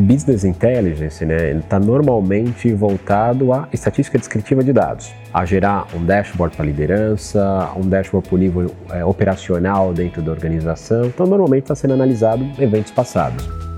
Business Intelligence né, está normalmente voltado à estatística descritiva de dados, a gerar um dashboard para liderança, um dashboard para o nível é, operacional dentro da organização. Então, normalmente está sendo analisado eventos passados.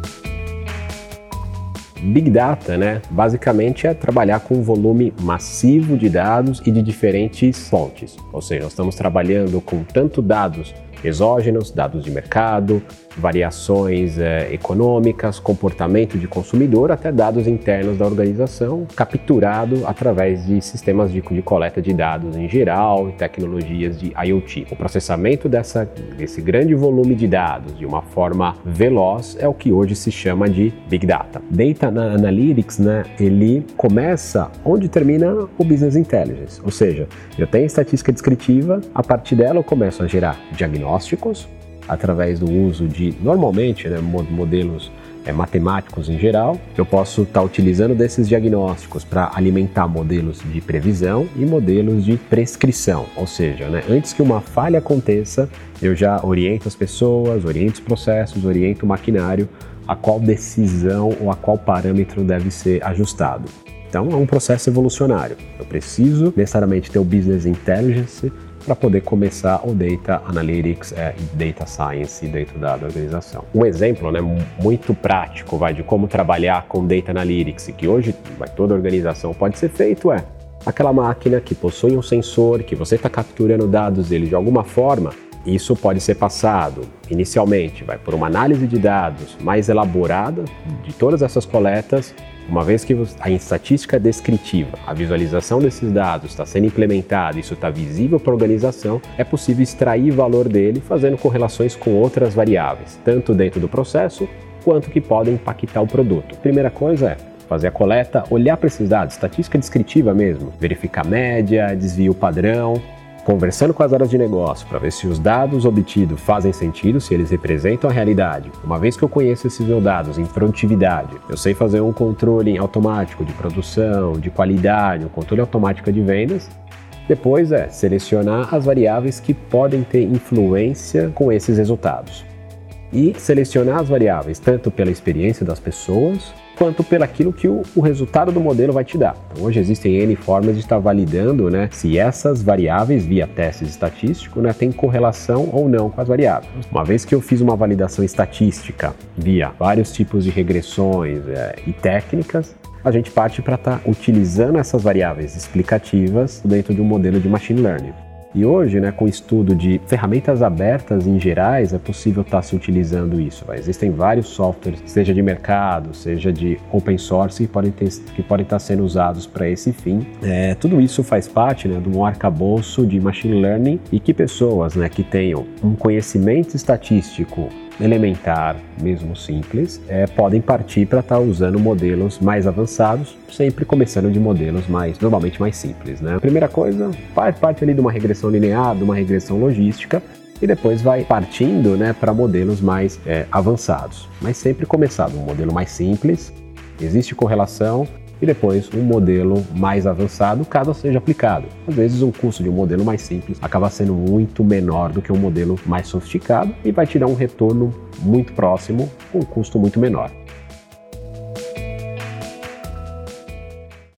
Big Data, né, basicamente é trabalhar com um volume massivo de dados e de diferentes fontes. Ou seja, nós estamos trabalhando com tanto dados exógenos, dados de mercado, variações é, econômicas, comportamento de consumidor, até dados internos da organização, capturado através de sistemas de, de coleta de dados em geral e tecnologias de IoT. O processamento dessa, desse grande volume de dados de uma forma veloz é o que hoje se chama de Big Data. Data Analytics, né, ele começa onde termina o Business Intelligence, ou seja, eu tenho estatística descritiva, a partir dela eu começo a gerar diagnósticos através do uso de, normalmente, né, modelos é, matemáticos em geral. Eu posso estar tá utilizando desses diagnósticos para alimentar modelos de previsão e modelos de prescrição, ou seja, né, antes que uma falha aconteça, eu já oriento as pessoas, oriento os processos, oriento o maquinário a qual decisão ou a qual parâmetro deve ser ajustado. Então é um processo evolucionário. Eu preciso necessariamente ter o business intelligence para poder começar o Data Analytics é, Data Science dentro da, da, organização. Um exemplo né, muito prático vai, de como trabalhar com Data Analytics, que hoje vai, toda organização pode ser feito, é aquela máquina que possui um sensor, que você está capturando dados dele de alguma forma, isso pode ser passado inicialmente, vai por uma análise de dados mais elaborada de todas essas coletas uma vez que a estatística descritiva, a visualização desses dados está sendo implementada, isso está visível para a organização, é possível extrair valor dele fazendo correlações com outras variáveis, tanto dentro do processo quanto que podem impactar o produto. Primeira coisa é fazer a coleta, olhar para esses dados, estatística descritiva mesmo, verificar média, desvio padrão, conversando com as áreas de negócio para ver se os dados obtidos fazem sentido, se eles representam a realidade. Uma vez que eu conheço esses meus dados em produtividade, eu sei fazer um controle automático de produção, de qualidade, um controle automático de vendas. Depois é selecionar as variáveis que podem ter influência com esses resultados. E selecionar as variáveis tanto pela experiência das pessoas quanto pelaquilo que o, o, resultado do modelo vai te dar. Então, hoje existem N formas de estar validando né, se essas variáveis, via testes estatísticos, né, têm correlação ou não com as variáveis. Uma vez que eu fiz uma validação estatística via vários tipos de regressões é, e técnicas, a gente parte para estar tá utilizando essas variáveis explicativas dentro de um modelo de machine learning. E hoje, né, com o estudo de ferramentas abertas em gerais, é possível estar tá se utilizando isso. Existem vários softwares, seja de mercado, seja de open source, que podem, que podem estar tá sendo usados para esse fim. É, tudo isso faz parte né, de um arcabouço de machine learning e que pessoas né, que tenham um conhecimento estatístico elementar, mesmo simples, é, podem partir para estar tá usando modelos mais avançados, sempre começando de modelos mais, normalmente mais simples. Né? A primeira coisa, parte, parte ali de uma regressão linear, de uma regressão logística, e depois vai partindo né, para modelos mais é, avançados. Mas sempre começado um modelo mais simples, existe correlação, e depois um modelo mais avançado, caso seja aplicado. Às vezes, um custo de um modelo mais simples acaba sendo muito menor do que um modelo mais sofisticado e vai te dar um retorno muito próximo com um custo muito menor.